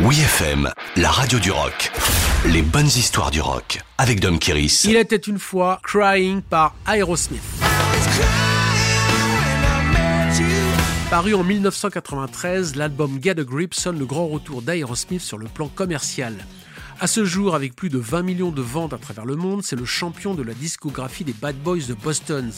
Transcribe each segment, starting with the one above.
Oui FM, la radio du rock. Les bonnes histoires du rock avec Dom Kiris. Il était une fois Crying par Aerosmith. Paru en 1993, l'album Get a Grip sonne le grand retour d'Aerosmith sur le plan commercial. À ce jour, avec plus de 20 millions de ventes à travers le monde, c'est le champion de la discographie des Bad Boys de Boston.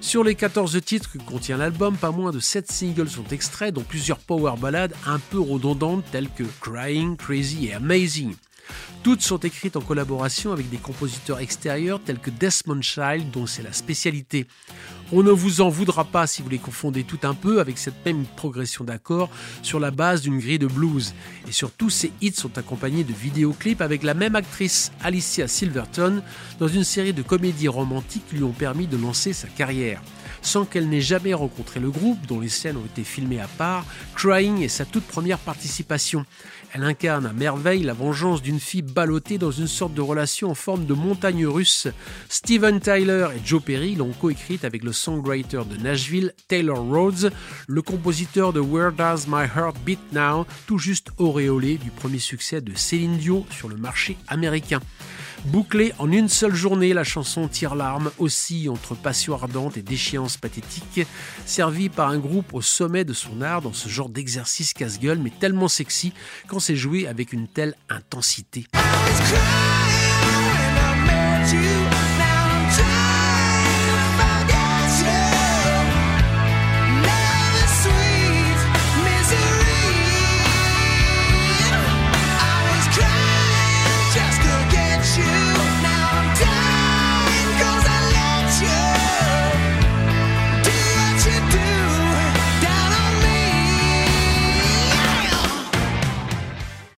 Sur les 14 titres que contient l'album, pas moins de 7 singles sont extraits, dont plusieurs power ballades un peu redondantes telles que Crying, Crazy et Amazing. Toutes sont écrites en collaboration avec des compositeurs extérieurs tels que Desmond Child, dont c'est la spécialité. On ne vous en voudra pas si vous les confondez tout un peu avec cette même progression d'accords sur la base d'une grille de blues. Et surtout, ces hits sont accompagnés de vidéoclips avec la même actrice, Alicia Silverton, dans une série de comédies romantiques qui lui ont permis de lancer sa carrière sans qu'elle n'ait jamais rencontré le groupe, dont les scènes ont été filmées à part, Crying est sa toute première participation. Elle incarne à merveille la vengeance d'une fille ballottée dans une sorte de relation en forme de montagne russe. Steven Tyler et Joe Perry l'ont coécrite avec le songwriter de Nashville, Taylor Rhodes, le compositeur de Where Does My Heart Beat Now, tout juste auréolé du premier succès de Céline Dion sur le marché américain. Bouclée en une seule journée, la chanson tire l'arme aussi entre passion ardente et déchéance pathétique, servie par un groupe au sommet de son art dans ce genre d'exercice casse-gueule, mais tellement sexy quand c'est joué avec une telle intensité. You.